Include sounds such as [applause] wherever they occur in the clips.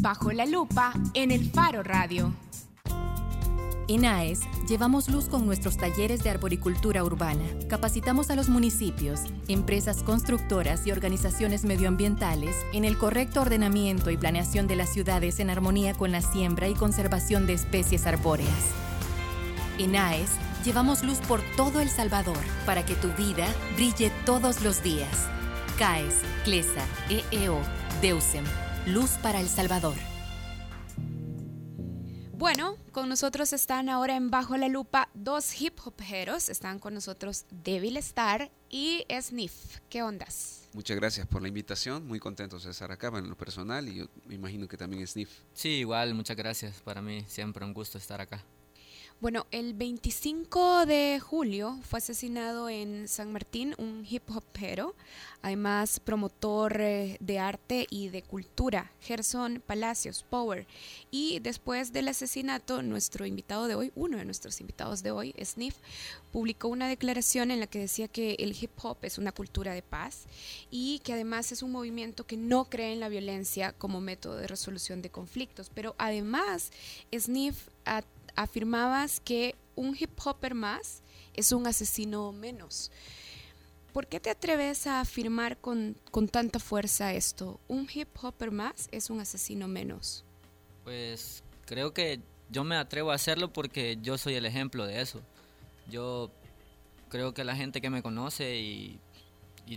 Bajo la lupa en el Faro Radio. En AES llevamos luz con nuestros talleres de arboricultura urbana. Capacitamos a los municipios, empresas constructoras y organizaciones medioambientales en el correcto ordenamiento y planeación de las ciudades en armonía con la siembra y conservación de especies arbóreas. En AES llevamos luz por todo El Salvador para que tu vida brille todos los días. CAES, CLESA, EEO, DEUSEM. Luz para El Salvador. Bueno, con nosotros están ahora en Bajo la Lupa dos hip hoperos. Están con nosotros Devil Star y Sniff. ¿Qué ondas? Muchas gracias por la invitación. Muy contentos de estar acá en lo personal y yo me imagino que también Sniff. Sí, igual, muchas gracias. Para mí siempre un gusto estar acá. Bueno, el 25 de julio fue asesinado en San Martín un hip hopero, además promotor eh, de arte y de cultura, Gerson Palacios Power. Y después del asesinato, nuestro invitado de hoy, uno de nuestros invitados de hoy, Sniff, publicó una declaración en la que decía que el hip hop es una cultura de paz y que además es un movimiento que no cree en la violencia como método de resolución de conflictos. Pero además, Sniff afirmabas que un hip hopper más es un asesino menos. ¿Por qué te atreves a afirmar con, con, tanta fuerza esto? ¿Un hip hopper más es un asesino menos? Pues creo que yo me atrevo a hacerlo porque yo soy el ejemplo de eso. Yo creo que la gente que me conoce y,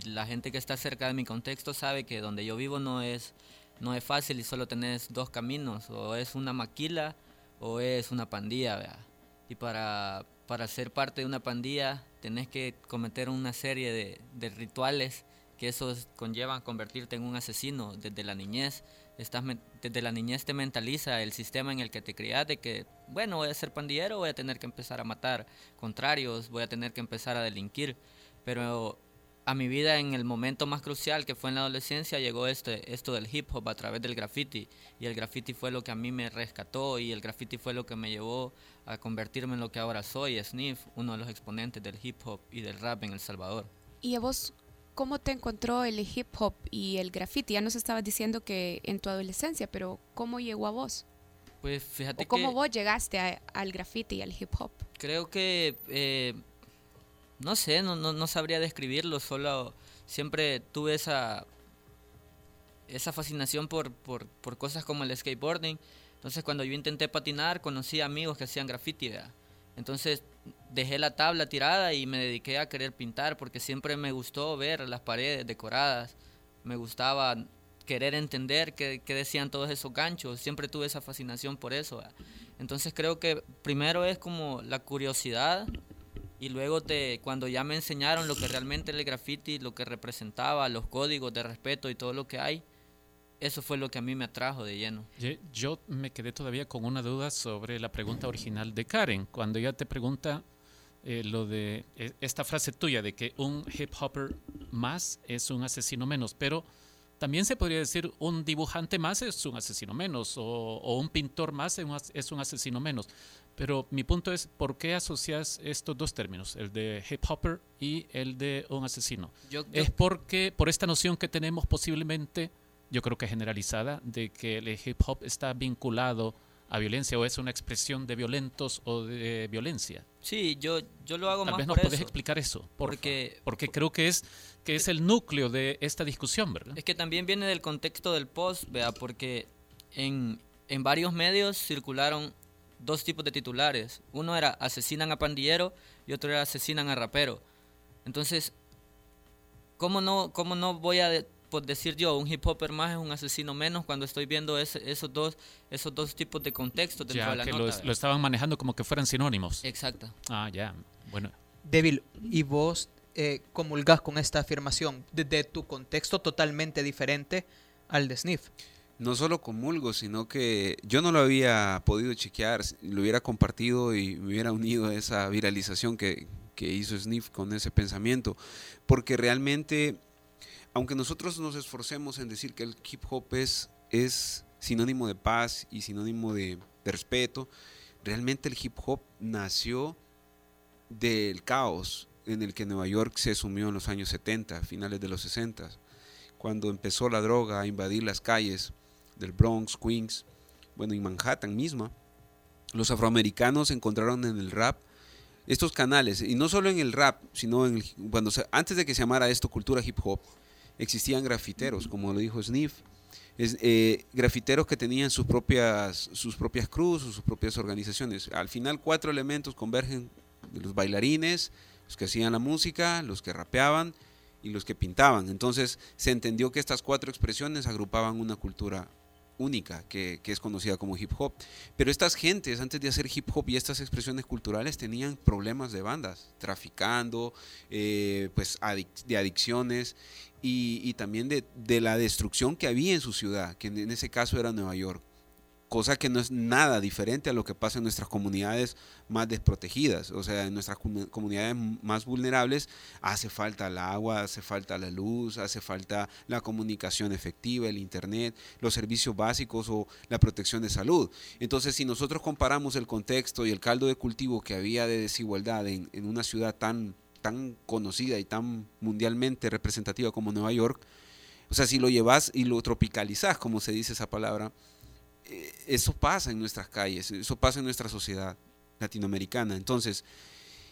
la gente que está cerca de mi contexto sabe que donde yo vivo no es, no es fácil y solo tenés dos caminos, o es una maquila o es una pandilla, Y para, para ser parte de una pandilla tenés que cometer una serie de, rituales que esos conllevan convertirte en un asesino desde la niñez. Estás, desde la niñez te mentaliza el sistema en el que te crias de que, bueno, voy a ser pandillero, voy a tener que empezar a matar contrarios, voy a tener que empezar a delinquir. Pero a mi vida en el momento más crucial que fue en la adolescencia llegó este, esto del hip hop a través del graffiti y el graffiti fue lo que a mí me rescató y el graffiti fue lo que me llevó a convertirme en lo que ahora soy, Sniff, uno de los exponentes del hip hop y del rap en El Salvador. ¿Y a vos cómo te encontró el hip hop y el graffiti? Ya nos estabas diciendo que en tu adolescencia, pero ¿cómo llegó a vos? Pues fíjate ¿Cómo vos llegaste al graffiti y al hip hop? Creo que... Eh, no sé, no, no, no sabría describirlo, solo siempre tuve esa, esa fascinación por, por, por, cosas como el skateboarding. Entonces cuando yo intenté patinar, conocí amigos que hacían graffiti. Entonces dejé la tabla tirada y me dediqué a querer pintar porque siempre me gustó ver las paredes decoradas. Me gustaba querer entender qué, qué decían todos esos ganchos. Siempre tuve esa fascinación por eso. Entonces creo que primero es como la curiosidad y luego te cuando ya me enseñaron lo que realmente era el graffiti, lo que representaba, los códigos de respeto y todo lo que hay, eso fue lo que a mí me atrajo de lleno. Yo me quedé todavía con una duda sobre la pregunta original de Karen, cuando ella te pregunta eh, lo de eh, esta frase tuya de que un hip hopper más es un asesino menos, pero también se podría decir un dibujante más es un asesino menos o, un pintor más es un asesino menos. Pero mi punto es, ¿por qué asocias estos dos términos, el de hip hopper y el de un asesino? es porque por esta noción que tenemos posiblemente, yo creo que generalizada, de que el hip hop está vinculado a violencia o es una expresión de violentos o de violencia. Sí, yo, yo lo hago Tal más vez nos puedes explicar eso, porque, porque creo que es, que es el núcleo de esta discusión, ¿verdad? Es que también viene del contexto del post, vea, porque en, en varios medios circularon dos tipos de titulares. Uno era asesinan a pandillero y otro era asesinan a rapero. Entonces, ¿cómo no, cómo no voy a decir yo, un hip hopper más es un asesino menos cuando estoy viendo esos, dos, esos dos tipos de contextos dentro de la que Lo, lo, estaban manejando como que fueran sinónimos. Exacto. Ah, ya. Bueno. Débil, ¿y vos eh, comulgás con esta afirmación desde tu contexto totalmente diferente al de Sniff? no solo comulgo, sino que yo no lo había podido chequear, lo hubiera compartido y me hubiera unido a esa viralización que, hizo Sniff con ese pensamiento, porque realmente, aunque nosotros nos esforcemos en decir que el hip hop es, es sinónimo de paz y sinónimo de, respeto, realmente el hip hop nació del caos en el que Nueva York se sumió en los años 70, finales de los 60, cuando empezó la droga a invadir las calles del Bronx, Queens, bueno, y Manhattan misma, los afroamericanos encontraron en el rap estos canales, y no solo en el rap, sino cuando antes de que se llamara esto cultura hip hop, existían grafiteros, como lo dijo Sniff, eh, grafiteros que tenían sus propias, sus propias cruces, sus propias organizaciones. Al final cuatro elementos convergen, los bailarines, los que hacían la música, los que rapeaban y los que pintaban. Entonces se entendió que estas cuatro expresiones agrupaban una cultura única que, es conocida como hip hop. Pero estas gentes, antes de hacer hip hop y estas expresiones culturales, tenían problemas de bandas, traficando, eh, pues de adicciones y, también de, la destrucción que había en su ciudad, que en ese caso era Nueva York cosa que no es nada diferente a lo que pasa en nuestras comunidades más desprotegidas. O sea, en nuestras comunidades más vulnerables hace falta el agua, hace falta la luz, hace falta la comunicación efectiva, el Internet, los servicios básicos o la protección de salud. Entonces, si nosotros comparamos el contexto y el caldo de cultivo que había de desigualdad en, una ciudad tan, tan conocida y tan mundialmente representativa como Nueva York, o sea, si lo llevas y lo tropicalizas, como se dice esa palabra, eso pasa en nuestras calles, eso pasa en nuestra sociedad latinoamericana. Entonces,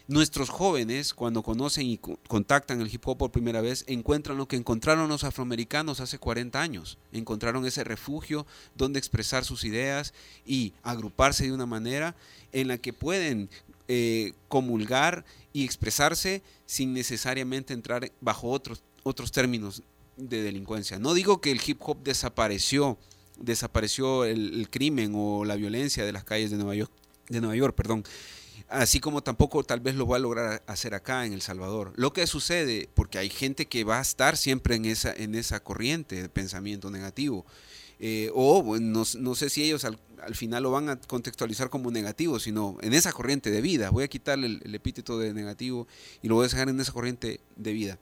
nuestros jóvenes, cuando conocen y contactan el hip hop por primera vez, encuentran lo que encontraron los afroamericanos hace 40 años. Encontraron ese refugio donde expresar sus ideas y agruparse de una manera en la que pueden eh, comulgar y expresarse sin necesariamente entrar bajo otros, otros términos de delincuencia. No digo que el hip hop desapareció desapareció el, crimen o la violencia de las calles de Nueva York, de Nueva York, perdón. Así como tampoco tal vez lo va a lograr hacer acá en El Salvador. Lo que sucede, porque hay gente que va a estar siempre en esa, en esa corriente de pensamiento negativo. Eh, o no, sé si ellos al, final lo van a contextualizar como negativo, sino en esa corriente de vida. Voy a quitarle el, el epíteto de negativo y lo voy a dejar en esa corriente de vida.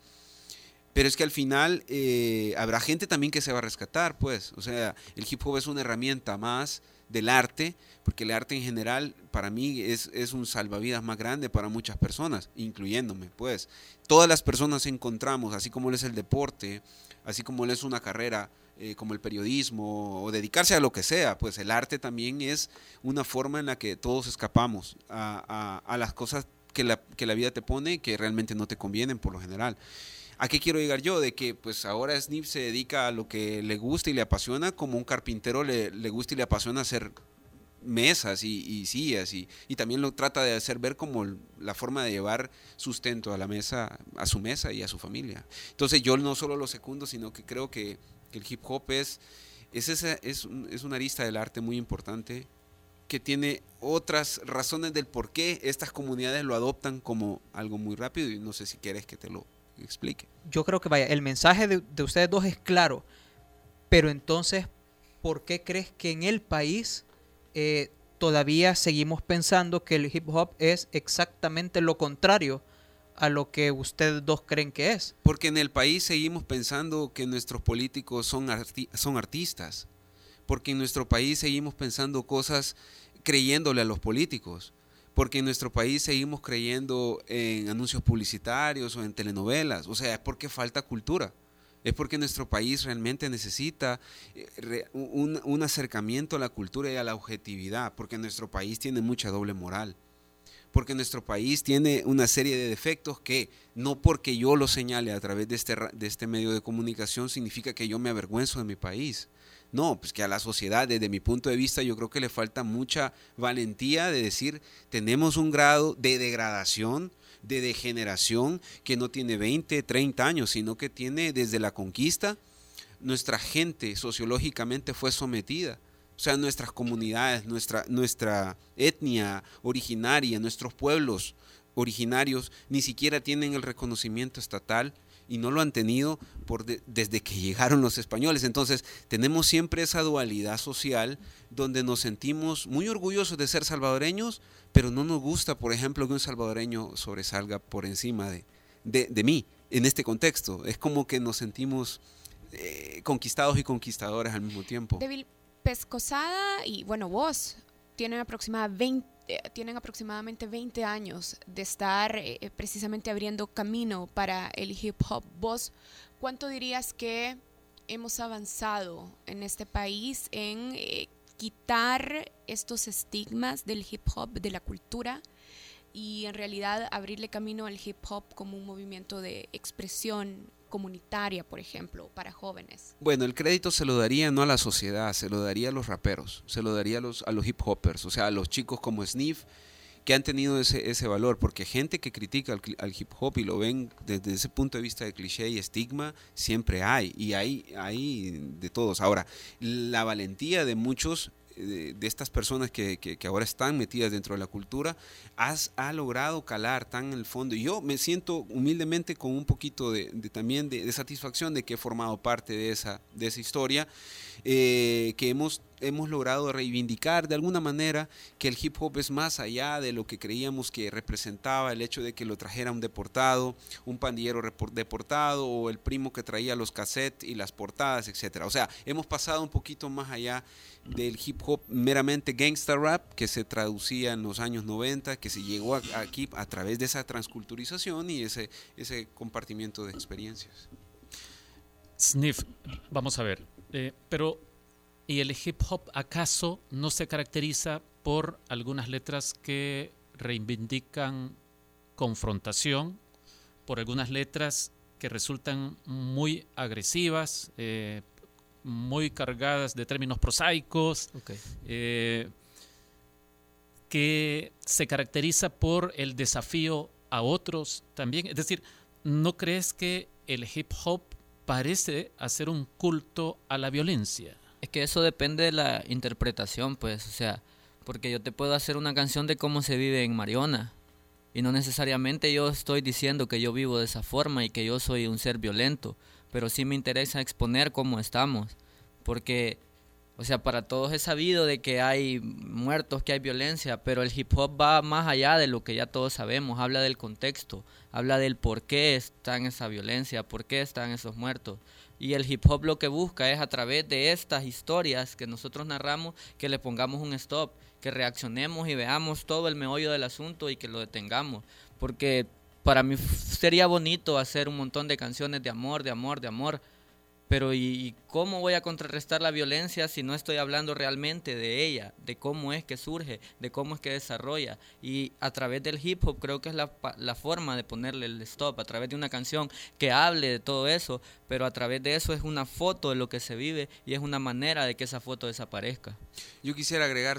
Pero es que al final eh, habrá gente también que se va a rescatar, pues. O sea, el hip hop es una herramienta más del arte, porque el arte en general para mí es, es, un salvavidas más grande para muchas personas, incluyéndome, pues. Todas las personas encontramos, así como es el deporte, así como es una carrera eh, como el periodismo o dedicarse a lo que sea, pues el arte también es una forma en la que todos escapamos a, a, a las cosas que la, que la vida te pone que realmente no te convienen por lo general. ¿A qué quiero llegar yo? De que pues ahora Snip se dedica a lo que le gusta y le apasiona, como un carpintero le, le gusta y le apasiona hacer mesas y, sillas y, también lo trata de hacer ver como la forma de llevar sustento a la mesa, a su mesa y a su familia. Entonces yo no solo lo secundo, sino que creo que, el hip hop es, es, esa, es, es una arista del arte muy importante que tiene otras razones del por qué estas comunidades lo adoptan como algo muy rápido y no sé si quieres que te lo explique. Yo creo que vaya, el mensaje de, ustedes dos es claro, pero entonces, ¿por qué crees que en el país eh, todavía seguimos pensando que el hip hop es exactamente lo contrario a lo que ustedes dos creen que es? Porque en el país seguimos pensando que nuestros políticos son, son artistas, porque en nuestro país seguimos pensando cosas creyéndole a los políticos porque en nuestro país seguimos creyendo en anuncios publicitarios o en telenovelas. O sea, es porque falta cultura. Es porque nuestro país realmente necesita eh, un, acercamiento a la cultura y a la objetividad, porque nuestro país tiene mucha doble moral, porque nuestro país tiene una serie de defectos que no porque yo lo señale a través de este, de este medio de comunicación significa que yo me avergüenzo de mi país. No, pues que a la sociedad, desde mi punto de vista, yo creo que le falta mucha valentía de decir, tenemos un grado de degradación, de degeneración que no tiene 20, 30 años, sino que tiene desde la conquista, nuestra gente sociológicamente fue sometida. O sea, nuestras comunidades, nuestra, nuestra etnia originaria, nuestros pueblos originarios, ni siquiera tienen el reconocimiento estatal y no lo han tenido por desde que llegaron los españoles. Entonces tenemos siempre esa dualidad social donde nos sentimos muy orgullosos de ser salvadoreños, pero no nos gusta, por ejemplo, que un salvadoreño sobresalga por encima de, de, mí en este contexto. Es como que nos sentimos eh, conquistados y conquistadores al mismo tiempo. Débil Pescosada y bueno, vos tienen aproximadamente eh, tienen aproximadamente 20 años de estar eh, eh, precisamente abriendo camino para el hip hop. ¿Vos cuánto dirías que hemos avanzado en este país en quitar estos estigmas del hip hop, de la cultura, y en realidad abrirle camino al hip hop como un movimiento de expresión comunitaria, por ejemplo, para jóvenes. Bueno, el crédito se lo daría no a la sociedad, se lo daría a los raperos, se lo daría a los, a los hip hoppers, o sea, a los chicos como Sniff, que han tenido ese, ese valor, porque gente que critica al, hip hop y lo ven desde ese punto de vista de cliché y estigma, siempre hay, y hay, hay de todos. Ahora, la valentía de muchos de, estas personas que, que, ahora están metidas dentro de la cultura, has, ha logrado calar tan en el fondo. Y yo me siento humildemente con un poquito de, también de, satisfacción de que he formado parte de esa, de esa historia, eh, que hemos hemos logrado reivindicar de alguna manera que el hip hop es más allá de lo que creíamos que representaba el hecho de que lo trajera un deportado, un pandillero deportado o el primo que traía los cassettes y las portadas, etcétera. O sea, hemos pasado un poquito más allá del hip hop meramente gangsta rap que se traducía en los años 90, que se llegó aquí a través de esa transculturización y ese, ese compartimiento de experiencias. Sniff, vamos a ver, eh, pero ¿Y el hip hop acaso no se caracteriza por algunas letras que reivindican confrontación, por algunas letras que resultan muy agresivas, eh, muy cargadas de términos prosaicos, eh, que se caracteriza por el desafío a otros también. Es decir, ¿no crees que el hip hop parece hacer un culto a la violencia? Es que eso depende de la interpretación, pues, o sea, porque yo te puedo hacer una canción de cómo se vive en Mariona y no necesariamente yo estoy diciendo que yo vivo de esa forma y que yo soy un ser violento, pero sí me interesa exponer cómo estamos, porque o sea, para todos es sabido de que hay muertos, que hay violencia, pero el hip hop va más allá de lo que ya todos sabemos, habla del contexto, habla del por qué está en esa violencia, por qué están esos muertos. Y el hip hop lo que busca es a través de estas historias que nosotros narramos que le pongamos un stop, que reaccionemos y veamos todo el meollo del asunto y que lo detengamos. Porque para mí sería bonito hacer un montón de canciones de amor, de amor, de amor, pero ¿y cómo voy a contrarrestar la violencia si no estoy hablando realmente de ella, de cómo es que surge, de cómo es que desarrolla? Y a través del hip hop creo que es la, la forma de ponerle el stop, a través de una canción que hable de todo eso, pero a través de eso es una foto de lo que se vive y es una manera de que esa foto desaparezca. Yo quisiera agregar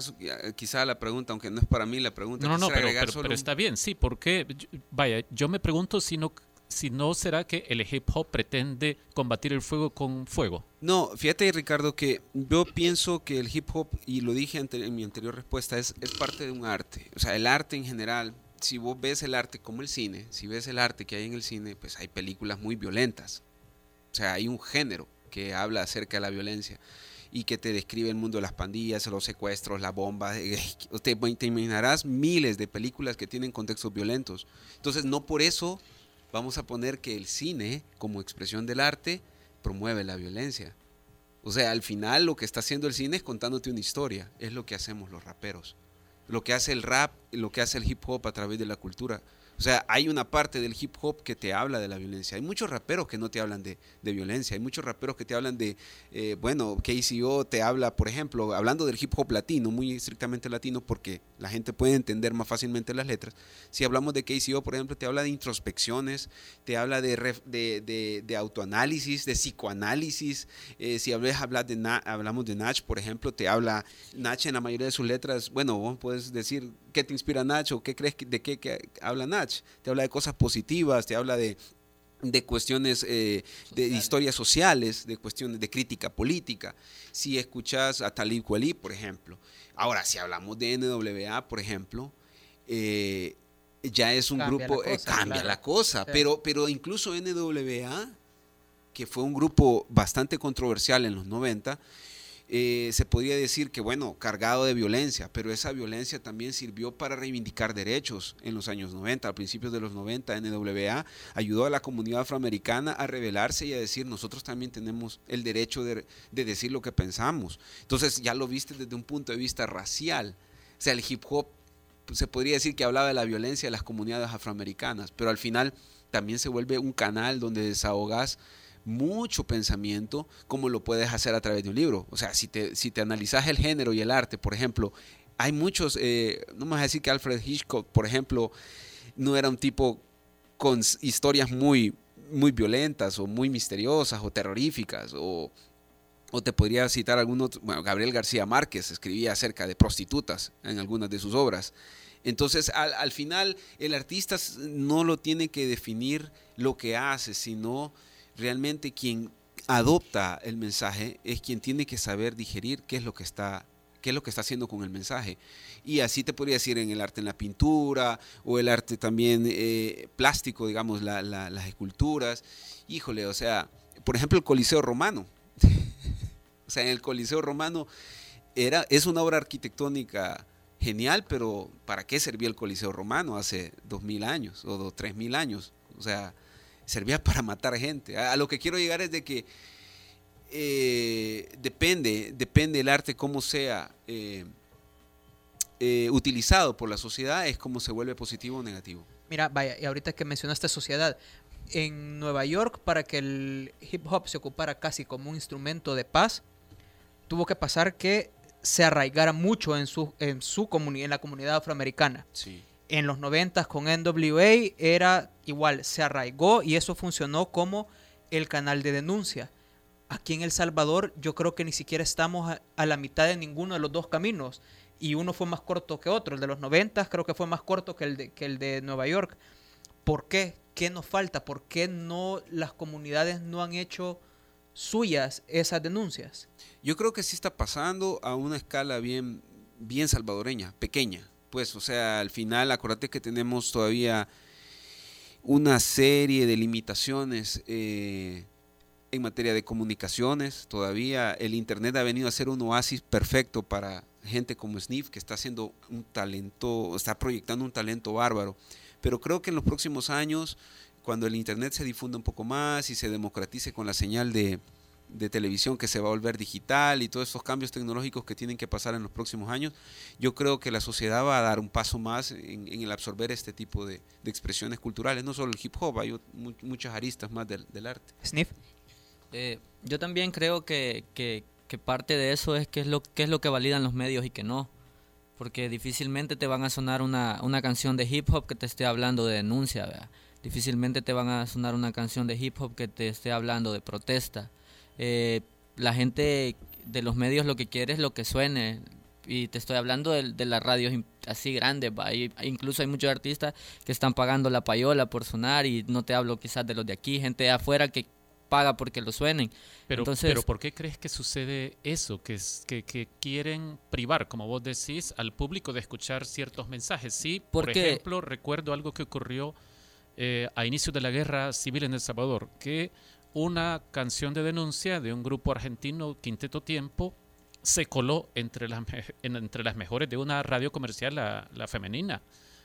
quizá la pregunta, aunque no es para mí la pregunta. No, no, pero, pero, está bien, sí, porque, vaya, yo me pregunto si no si no será que el hip hop pretende combatir el fuego con fuego. No, fíjate Ricardo que yo pienso que el hip hop, y lo dije en mi anterior respuesta, es, es parte de un arte. O sea, el arte en general, si vos ves el arte como el cine, si ves el arte que hay en el cine, pues hay películas muy violentas. O sea, hay un género que habla acerca de la violencia y que te describe el mundo de las pandillas, los secuestros, la bomba. [laughs] Te, te imaginarás miles de películas que tienen contextos violentos. Entonces, no por eso vamos a poner que el cine, como expresión del arte, promueve la violencia. O sea, al final lo que está haciendo el cine es contándote una historia, es lo que hacemos los raperos. Lo que hace el rap, lo que hace el hip hop a través de la cultura. O sea, hay una parte del hip hop que te habla de la violencia. Hay muchos raperos que no te hablan de, violencia. Hay muchos raperos que te hablan de, eh, bueno, KCO te habla, por ejemplo, hablando del hip hop latino, muy estrictamente latino, porque la gente puede entender más fácilmente las letras. Si hablamos de KCO, por ejemplo, te habla de introspecciones, te habla de, de, autoanálisis, de psicoanálisis. Eh, si hablas, de hablamos de Nach, por ejemplo, te habla, Nach en la mayoría de sus letras, bueno, vos puedes decir qué te inspira Nach o qué crees de qué habla Nach te habla de cosas positivas, te habla de, cuestiones eh, de historias sociales, de cuestiones de crítica política. Si escuchas a Talib Kweli, por ejemplo. Ahora, si hablamos de NWA, por ejemplo, eh, ya es un grupo, eh, cambia la cosa, pero, pero incluso NWA, que fue un grupo bastante controversial en los 90, eh, se podría decir que, bueno, cargado de violencia, pero esa violencia también sirvió para reivindicar derechos en los años 90, a principios de los 90, NWA ayudó a la comunidad afroamericana a rebelarse y a decir, nosotros también tenemos el derecho de, decir lo que pensamos. Entonces ya lo viste desde un punto de vista racial. O sea, el hip hop pues, se podría decir que hablaba de la violencia de las comunidades afroamericanas, pero al final también se vuelve un canal donde desahogas mucho pensamiento como lo puedes hacer a través de un libro. O sea, si te, si te analizas el género y el arte, por ejemplo, hay muchos, eh, no me vas a decir que Alfred Hitchcock, por ejemplo, no era un tipo con historias muy, muy violentas o muy misteriosas o terroríficas o, o te podría citar algunos, bueno, Gabriel García Márquez escribía acerca de prostitutas en algunas de sus obras. Entonces, al, al, final, el artista no lo tiene que definir lo que hace, sino realmente quien adopta el mensaje es quien tiene que saber digerir qué es lo que está qué es lo que está haciendo con el mensaje. Y así te podría decir en el arte en la pintura o el arte también eh, plástico, digamos, las esculturas. Híjole, o sea, por ejemplo, el Coliseo Romano. [laughs] o sea, el Coliseo Romano era, es una obra arquitectónica genial, pero ¿para qué servía el Coliseo Romano hace dos mil años o tres mil años? O sea, servía [laughs] para matar gente. A, lo que quiero llegar es de que eh, depende, depende el arte cómo sea eh, eh, utilizado por la sociedad, es cómo se vuelve positivo o negativo. Mira, vaya, y ahorita que mencionaste sociedad, en Nueva York, para que el hip hop se ocupara casi como un instrumento de paz, tuvo que pasar que se arraigara mucho en su, en su comunidad, en la comunidad afroamericana. En los 90 con NWA era igual, se arraigó y eso funcionó como el canal de denuncia. Aquí en El Salvador yo creo que ni siquiera estamos a, la mitad de ninguno de los dos caminos y uno fue más corto que otro. El de los 90 creo que fue más corto que el de, que el de Nueva York. ¿Por qué? ¿Qué nos falta? ¿Por qué no las comunidades no han hecho suyas esas denuncias? Yo creo que sí está pasando a una escala bien, bien salvadoreña, pequeña. Pues, o sea, al final, acuérdate que tenemos todavía una serie de limitaciones eh, en materia de comunicaciones. Todavía el Internet ha venido a ser un oasis perfecto para gente como Sniff, que está haciendo un talento, está proyectando un talento bárbaro. Pero creo que en los próximos años, cuando el Internet se difunda un poco más y se democratice con la señal de, de televisión que se va a volver digital y todos estos cambios tecnológicos que tienen que pasar en los próximos años, yo creo que la sociedad va a dar un paso más en, el absorber este tipo de, expresiones culturales, no solo el hip hop, hay muchas aristas más del, arte. Sniff. Eh, yo también creo que, parte de eso es qué es, lo, qué es lo que validan los medios y que no. Porque difícilmente te van a sonar una, una canción de hip hop que te esté hablando de denuncia, difícilmente te van a sonar una canción de hip hop que te esté hablando de protesta eh, la gente de los medios lo que quiere es lo que suene. Y te estoy hablando de, de las radios así grandes, incluso hay muchos artistas que están pagando la payola por sonar y no te hablo quizás de los de aquí, gente de afuera que paga porque lo suenen. Pero, pero ¿por qué crees que sucede eso? Que, que, que, quieren privar, como vos decís, al público de escuchar ciertos mensajes. Sí, por ejemplo, recuerdo algo que ocurrió eh, a inicio de la guerra civil en El Salvador, que una canción de denuncia de un grupo argentino, Quinteto Tiempo, se coló entre las, entre las mejores de una radio comercial, la, femenina.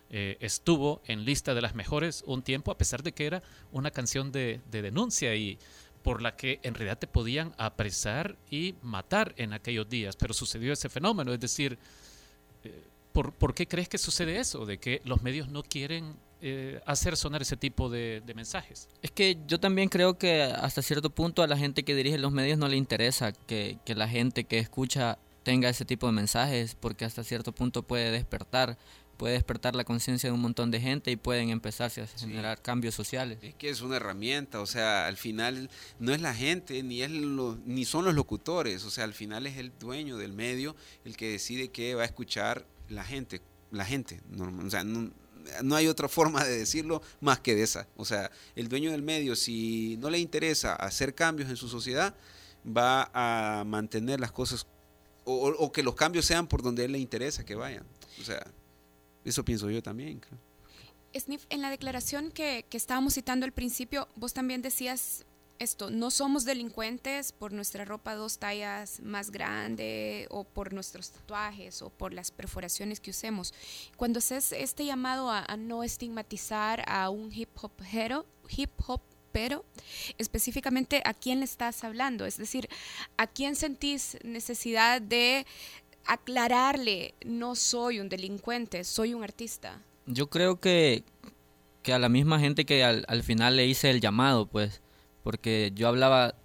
Eh, estuvo en lista de las mejores un tiempo, a pesar de que era una canción de, denuncia y por la que en realidad te podían apresar y matar en aquellos días. Pero sucedió ese fenómeno, es decir, eh, ¿por, ¿por qué crees que sucede eso? De que los medios no quieren eh, hacer sonar ese tipo de, mensajes. Es que yo también creo que hasta cierto punto a la gente que dirige los medios no le interesa que, la gente que escucha tenga ese tipo de mensajes porque hasta cierto punto puede despertar puede despertar la conciencia de un montón de gente y pueden empezarse a generar cambios sociales. Es que es una herramienta, o sea, al final no es la gente ni es ni son los locutores, o sea, al final es el dueño del medio el que decide qué va a escuchar la gente, la gente, o sea, no, no hay otra [laughs] forma de decirlo más que de esa. O sea, el dueño del medio, si no le interesa hacer cambios en su sociedad, va a mantener las cosas o, que los cambios sean por donde él le interesa que vayan. O sea, eso pienso yo también. Sniff, en la declaración que estábamos citando al principio, vos también decías esto, no somos delincuentes por nuestra ropa dos tallas más grande o por nuestros tatuajes o por las perforaciones que usemos. Cuando haces este llamado a, no estigmatizar a un hip hopero, hip hop pero específicamente a quién le estás hablando, es decir, a quién sentís necesidad de aclararle, no soy un delincuente, soy un artista. Yo creo que, que a la misma gente que al, al final le hice el llamado, pues, porque yo hablaba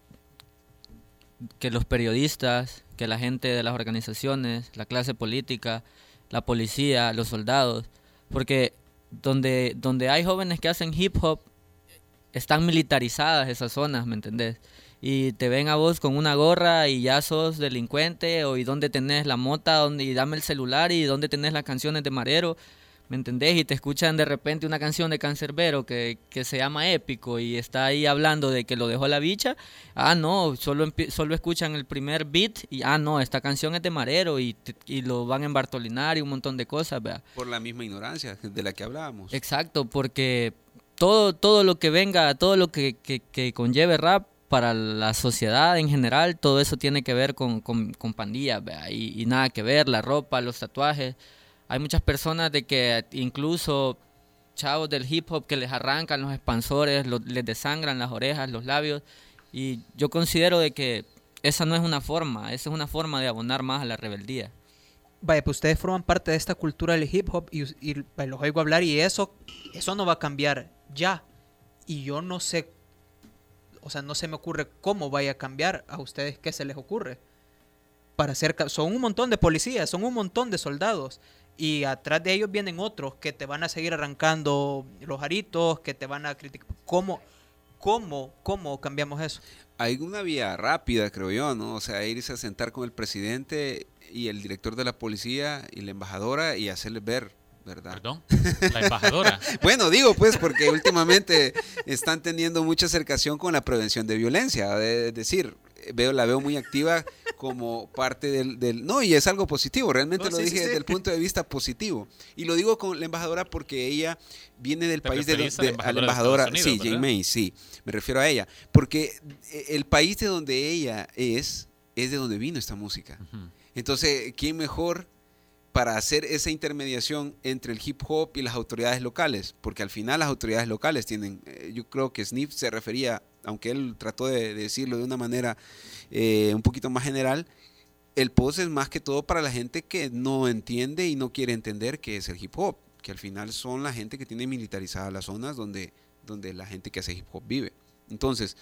que los periodistas, que la gente de las organizaciones, la clase política, la policía, los soldados, porque donde, donde hay jóvenes que hacen hip hop, están militarizadas esas zonas, ¿me entendés? Y te ven a vos con una gorra y ya sos delincuente, o y dónde tenés la mota, y dame el celular, y dónde tenés las canciones de Marero, ¿me entendés? Y te escuchan de repente una canción de Cancerbero que, que se llama Épico y está ahí hablando de que lo dejó la bicha. Ah, no, solo, solo escuchan el primer beat y, ah, no, esta canción es de Marero y, y lo van a embartolinar y un montón de cosas, ¿verdad? Por la misma ignorancia de la que hablábamos. Exacto, porque todo, todo lo que venga, todo lo que, que, que conlleve rap para la sociedad en general, todo eso tiene que ver con, con, con pandillas. Y, y nada que ver, la ropa, los tatuajes hay muchas personas de que incluso chavos del hip hop que les arrancan los expansores, les desangran las orejas, los labios. Y yo considero de que esa no es una forma, esa es una forma de abonar más a la rebeldía. Vaya, pues ustedes forman parte de esta cultura del hip hop y, los oigo hablar y eso, eso no va a cambiar ya. Y yo no sé, o sea, no se me ocurre cómo vaya a cambiar a ustedes, qué se les ocurre. Para son un montón de policías, son un montón de soldados y atrás de ellos vienen otros que te van a seguir arrancando los aritos, que te van a criticar. ¿Cómo, cómo, cómo cambiamos eso? Hay una vía rápida, creo yo, ¿no? O sea, irse a sentar con el presidente y el director de la policía y la embajadora y hacerles ver, ¿verdad? Perdón, la embajadora. [laughs] bueno, digo pues porque últimamente están teniendo mucha acercación con la prevención de violencia, es decir, veo, la veo muy activa como parte del, No, y es algo positivo, realmente lo dije desde el punto de vista positivo. Y lo digo con la embajadora porque ella viene del país de, de, la embajadora, sí, Jane May, sí, me refiero a ella, porque eh, el país de donde ella es, es de donde vino esta música. Entonces, ¿quién mejor para hacer esa intermediación entre el hip hop y las autoridades locales, porque al final las autoridades locales tienen, eh, yo creo que Sniff se refería, aunque él trató de, decirlo de una manera eh, un poquito más general, el post es más que todo para la gente que no entiende y no quiere entender qué es el hip hop, que al final son la gente que tiene militarizadas las zonas donde, donde la gente que hace hip hop vive. Entonces,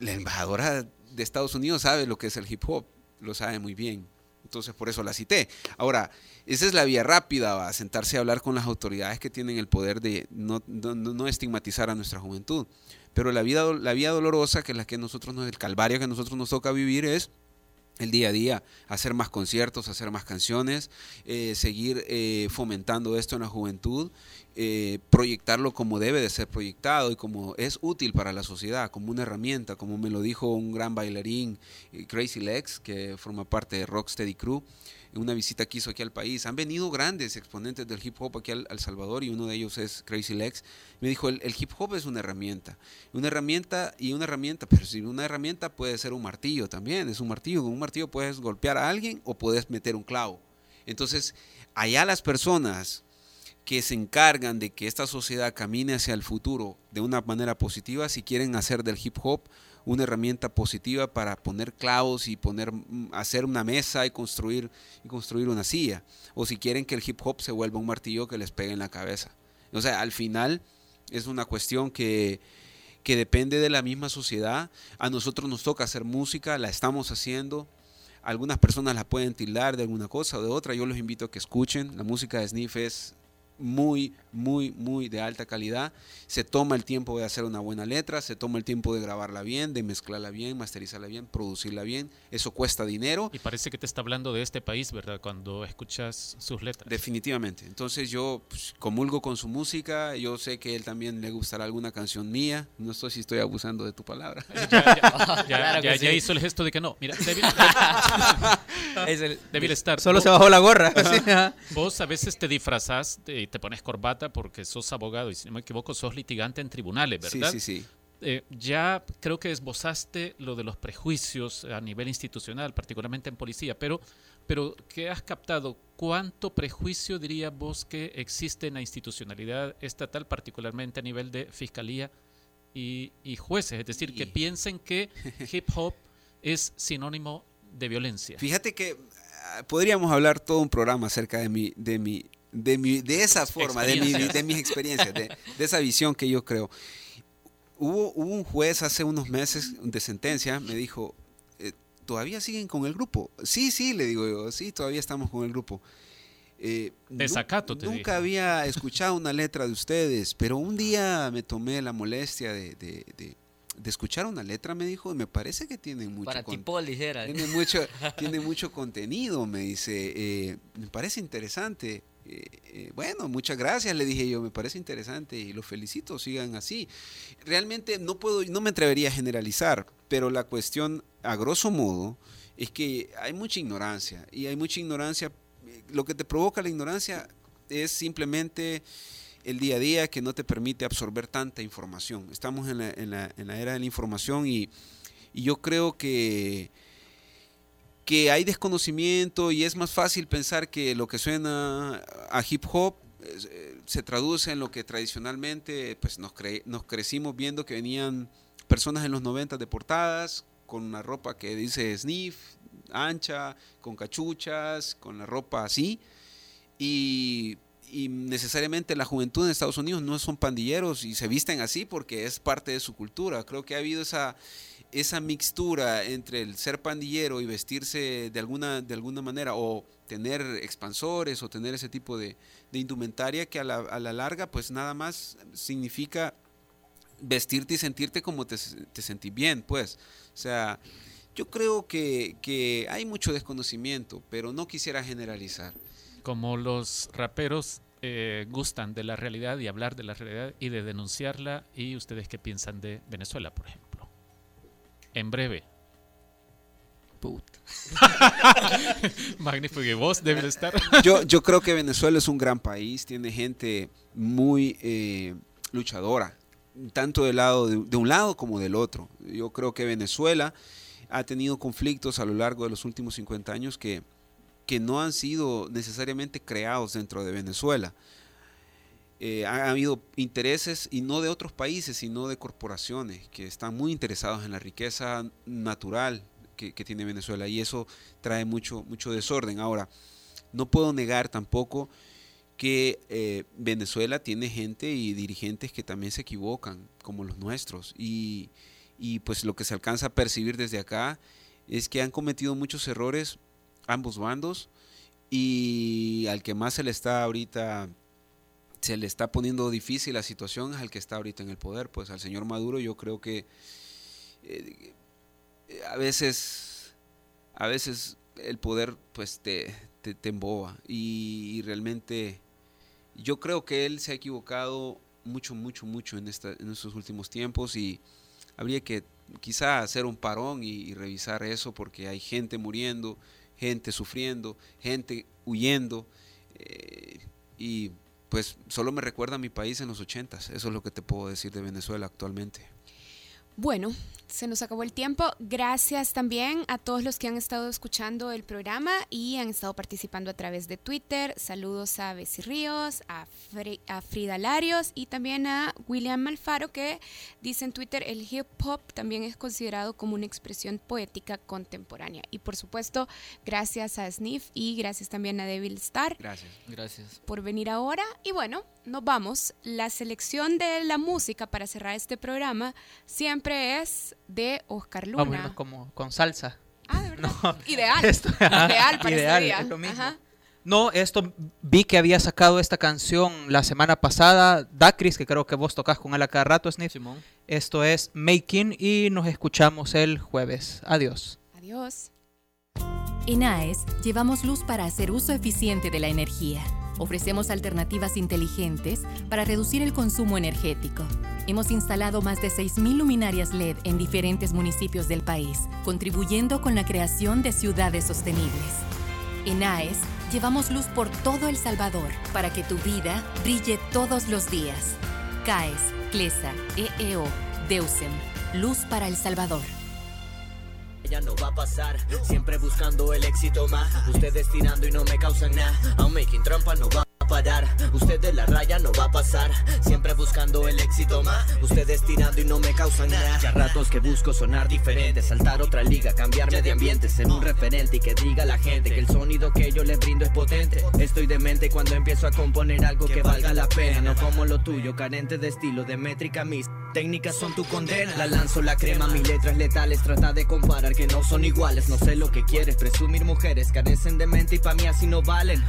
la embajadora de Estados Unidos sabe lo que es el hip hop, lo sabe muy bien entonces por eso la cité. Ahora, esa es la vía rápida, va, sentarse a hablar con las autoridades que tienen el poder de no, no, estigmatizar a nuestra juventud. Pero la, vida, la vía dolorosa, que es la que nosotros, el calvario que nosotros nos toca vivir es el día a día, hacer más conciertos, hacer más canciones, eh, seguir eh, fomentando esto en la juventud, eh, proyectarlo como debe de ser proyectado y como es útil para la sociedad, como una herramienta, como me lo dijo un gran bailarín, Crazy Legs, que forma parte de Rocksteady Crew una visita que hizo aquí al país. Han venido grandes exponentes del hip hop aquí al, Salvador y uno de ellos es Crazy Legs. Me dijo, el, hip hop es una herramienta. Una herramienta y una herramienta, pero si una herramienta puede ser un martillo también, es un martillo. Con un martillo puedes golpear a alguien o puedes meter un clavo. Entonces, allá las personas que se encargan de que esta sociedad camine hacia el futuro de una manera positiva, si quieren hacer del hip hop una herramienta positiva para poner clavos y poner, mm, hacer una mesa y construir, y construir una silla. O si quieren que el hip hop se vuelva un martillo que les pegue en la cabeza. O sea, al final es una cuestión que, que depende de la misma sociedad. A nosotros nos toca hacer música, la estamos haciendo. Algunas personas la pueden tildar de alguna cosa o de otra. Yo los invito a que escuchen. La música de Sniff es muy, muy, muy de alta calidad. Se toma el tiempo de hacer una buena letra, se toma el tiempo de grabarla bien, de mezclarla bien, masterizarla bien, producirla bien. Eso cuesta dinero. Y parece que te está hablando de este país, ¿verdad? Cuando escuchas sus letras. Definitivamente. Entonces yo pues, comulgo con su música. Yo sé que él también le gustará alguna canción mía. No sé si estoy abusando de tu palabra. ya, ya, [laughs] hizo el gesto de que no. Mira, débil, estar. [laughs] Solo se bajó la gorra. Vos a veces te disfrazas de te pones corbata porque sos abogado y si no me equivoco sos litigante en tribunales, ¿verdad? Sí, sí, sí. Eh, ya creo que esbozaste lo de los prejuicios a nivel institucional, particularmente en policía, pero, pero ¿qué has captado? ¿Cuánto prejuicio dirías vos que existe en la institucionalidad estatal, particularmente a nivel de fiscalía y, jueces? Es decir, que piensen que [laughs] hip hop es sinónimo de violencia. Fíjate que ah, podríamos hablar todo un programa acerca de mi, de mi de, mi, de esa forma, de, mi, de mis experiencias, de, esa visión que yo creo. hubo, hubo un juez hace unos meses de sentencia, me dijo, eh, ¿todavía siguen con el grupo? Sí, sí, le digo yo, sí, todavía estamos con el grupo. Eh, Desacato, te Nunca había escuchado una letra de ustedes, pero un día me tomé la molestia de, de- de- de escuchar una letra, me dijo, y me parece que tienen mucho Para tipo ligera. tiene mucho, tiene mucho contenido, me dice. eh, me parece interesante. Eh, eh, bueno, muchas gracias, le dije yo, me parece interesante y los felicito, sigan así. Realmente no puedo, no me atrevería a generalizar, pero la cuestión, a grosso modo, es que hay mucha ignorancia y hay mucha ignorancia. eh, Lo que te provoca la ignorancia es simplemente el día a día que no te permite absorber tanta información. Estamos en la, en la- era de la información y yo creo que, que hay desconocimiento y es más fácil pensar que lo que suena a hip hop eh, se traduce en lo que tradicionalmente pues nos, cre- nos crecimos viendo que venían personas en los 90 de portadas con una ropa que dice sniff, ancha, con cachuchas, con la ropa así. Y, y necesariamente la juventud en Estados Unidos no son pandilleros y se visten así porque es parte de su cultura. Creo que ha habido esa, esa mixtura entre el ser pandillero y vestirse de alguna, de alguna manera o tener expansores o tener ese tipo de, indumentaria que a la, a la larga pues nada más significa vestirte y sentirte como te, te sentís bien, pues. O sea, yo creo que, que hay mucho desconocimiento, pero no quisiera generalizar. Como los raperos eh, gustan de la realidad y hablar de la realidad y de denunciarla, ¿y ustedes qué piensan de Venezuela, por ejemplo? En breve. Puta. [laughs] Magnífico, y vos debes estar. [laughs] Yo, yo creo que Venezuela es un gran país, tiene gente muy eh, luchadora, tanto del lado de, de un lado como del otro. Yo creo que Venezuela ha tenido conflictos a lo largo de los últimos 50 años que, que no han sido necesariamente creados dentro de Venezuela. Eh, ha habido intereses y no de otros países, sino de corporaciones que están muy interesados en la riqueza natural que, tiene Venezuela y eso trae mucho, mucho desorden. Ahora, no puedo negar tampoco que eh, Venezuela tiene gente y dirigentes que también se equivocan, como los nuestros. Y, y pues lo que se alcanza a percibir desde acá es que han cometido muchos errores ambos bandos y al que más se le está ahorita se le está poniendo difícil la situación es al que está ahorita en el poder, pues al señor Maduro yo creo que eh, eh, a veces a veces el poder pues te, te, te emboba y, y realmente yo creo que él se ha equivocado mucho, mucho, mucho en, esta, en estos últimos tiempos y habría que quizá hacer un parón y, y revisar eso porque hay gente muriendo, gente sufriendo, gente huyendo eh, y pues solo me recuerda a mi país en los ochentas, eso es lo que te puedo decir de Venezuela actualmente. Bueno, se nos acabó el tiempo. Gracias también a todos los que han estado escuchando el programa y han estado participando a través de Twitter. Saludos a Bessie Ríos, a, Fre- a Frida Larios y también a William Alfaro que dice en Twitter el hip hop también es considerado como una expresión poética contemporánea. Y por supuesto, gracias a Sniff y gracias también a Devil Star Gracias. Gracias. por venir ahora. Y bueno, nos vamos. La selección de la música para cerrar este programa siempre es de Oscar Luna. Vamos a irnos como con salsa. Ah, de verdad. [laughs] No, Ideal. esto- Ideal para Ideal, este día. es lo mismo. Ajá. No, esto vi que había sacado esta canción la semana pasada, Dacris, que creo que vos tocas con él a cada rato, Sniff. Simón. Esto es Making y nos escuchamos el jueves. Adiós. Adiós. En AES llevamos luz para hacer uso eficiente de la energía. Ofrecemos alternativas inteligentes para reducir el consumo energético. Hemos instalado más de 6.000 luminarias LED en diferentes municipios del país, contribuyendo con la creación de ciudades sostenibles. En AES llevamos luz por todo El Salvador para que tu vida brille todos los días. CAES, CLESA, EEO, DEUSEM, Luz para El Salvador. Ya no va a pasar, siempre buscando el éxito más. Ustedes tirando y no me causan nada. I'm making trampa no va a parar. Usted de la raya no va a pasar, siempre buscando el éxito más. Ustedes tirando y no me causan nada. Ya ratos que busco sonar diferente, saltar otra liga, cambiarme de ambiente, ser un referente y que diga la gente que el sonido que yo le brindo es potente. Estoy demente cuando empiezo a componer algo que valga la pena, no como lo tuyo, carente de estilo, de métrica mis. Técnicas son tu condena. La lanzo la crema, mis letras letales. Trata de comparar que no son iguales. No sé lo que quieres, presumir mujeres carecen de mente y pa' mí así no valen.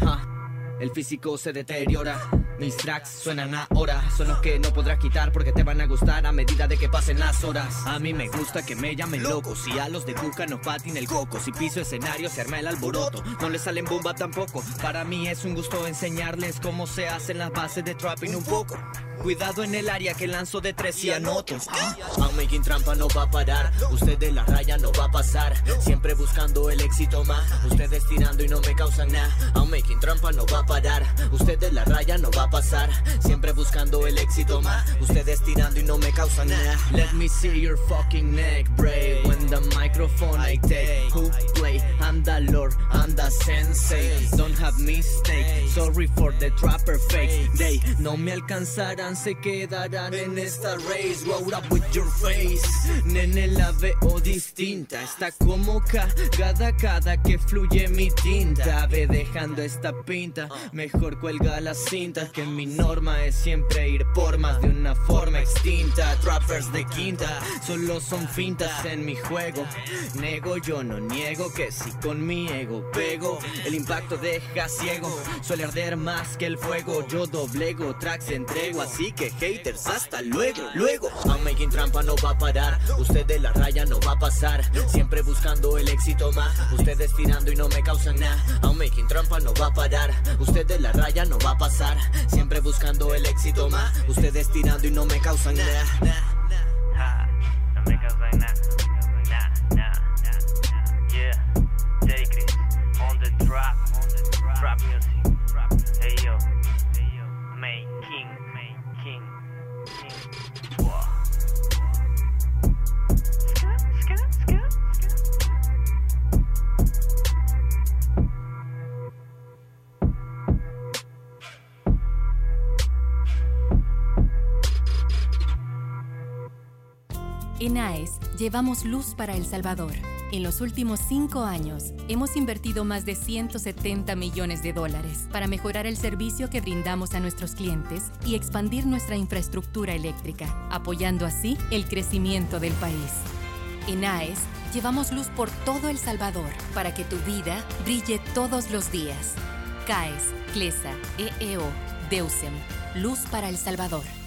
El físico se deteriora. Mis tracks suenan ahora, son los que no podrás quitar porque te van a gustar a medida de que pasen las horas. A mí me gusta que me llamen loco, si a los de Cuca no patin el coco, si piso escenario se arma el alboroto, no le salen bomba tampoco. Para mí es un gusto enseñarles cómo se hacen las bases de trapping un poco. Cuidado en el área que lanzo de tres y anoto. I'm making trampa no va a parar. Usted de la raya no va a pasar. Siempre buscando el éxito más. Ustedes tirando y no me causan nada. I'm making trampa no va a parar. Usted de la raya no va a pasar. Siempre buscando el éxito más. Ustedes tirando y no me causan nada. Let me see your fucking neck break. When the microphone I take. Who play? I'm the Lord. I'm the sensei. Don't have mistake. Sorry for the trapper fake. They no me alcanzarán se quedarán en esta race. Roll up with your face. Nene la veo distinta. Está como cagada cada que fluye mi tinta. Ve dejando esta pinta. Mejor cuelga las cintas. Que mi norma es siempre ir por más de una forma extinta. Trappers de quinta. Solo son fintas en mi juego. Nego, yo no niego que si con mi ego pego. El impacto deja ciego. Suele arder más que el fuego. Yo doblego, tracks entrego así que haters, hasta luego, luego. I'm making trampa no va a parar. Usted de la raya no va a pasar. Siempre buscando el éxito más. Ustedes tirando y no me causan nada. I'm making trampa no va a parar. Usted de la raya no va a pasar. Siempre buscando el éxito más. Ustedes tirando y no me causan nada. Llevamos luz para El Salvador. En los últimos cinco años, hemos invertido más de 170 millones de dólares para mejorar el servicio que brindamos a nuestros clientes y expandir nuestra infraestructura eléctrica, apoyando así el crecimiento del país. En AES, llevamos luz por todo El Salvador para que tu vida brille todos los días. CAES, CLESA, EEO, DEUSEM, Luz para El Salvador.